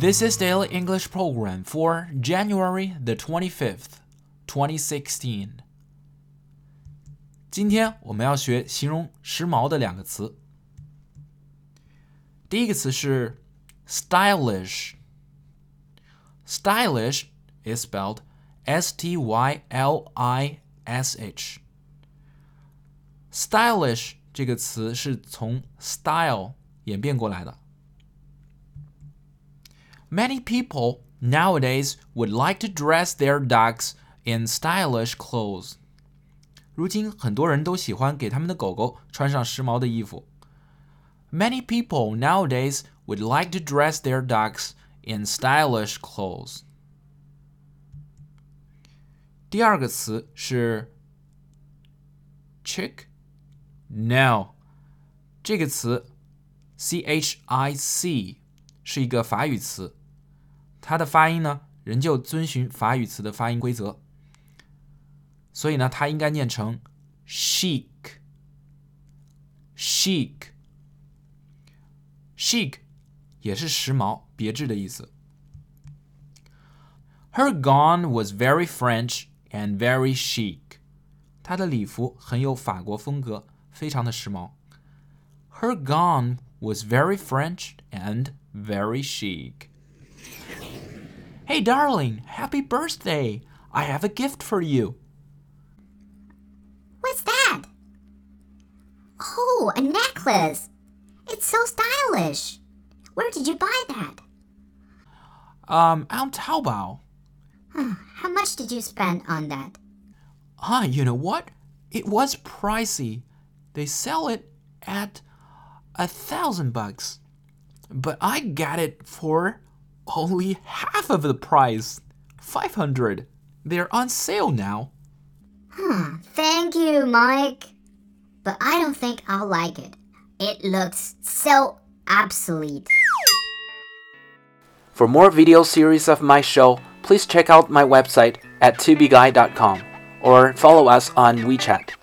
This is Daily English Program for January the 25th, 2016. 今天我们要学形容时髦的两个词。第一个词是 stylish。stylish is spelled S T Y L I S H。stylish 这个词是从 style 演变过来的。 Many people nowadays would like to dress their dogs in stylish clothes. 如今很多人都喜欢给他们的狗狗穿上时髦的衣服。Many people nowadays would like to dress their dogs in stylish clothes. 第二个词是 chic。No，这个词 c h i c 是一个法语词。 它的发音呢，仍旧遵循法语词的发音规则，所以呢，它应该念成 chic，chic，chic，也是时髦、别致的意思。Her gown was very French and very chic。她的礼服很有法国风格，非常的时髦。Her gown was very French and very chic. Hey, darling, happy birthday! I have a gift for you. What's that? Oh, a necklace. It's so stylish. Where did you buy that? Um, on Taobao. How much did you spend on that? Ah, you know what? It was pricey. They sell it at a thousand bucks. But I got it for only half of the price 500 They're on sale now. Hmm, thank you, Mike. But I don't think I'll like it. It looks so obsolete. For more video series of my show, please check out my website at tubeguy.com or follow us on WeChat.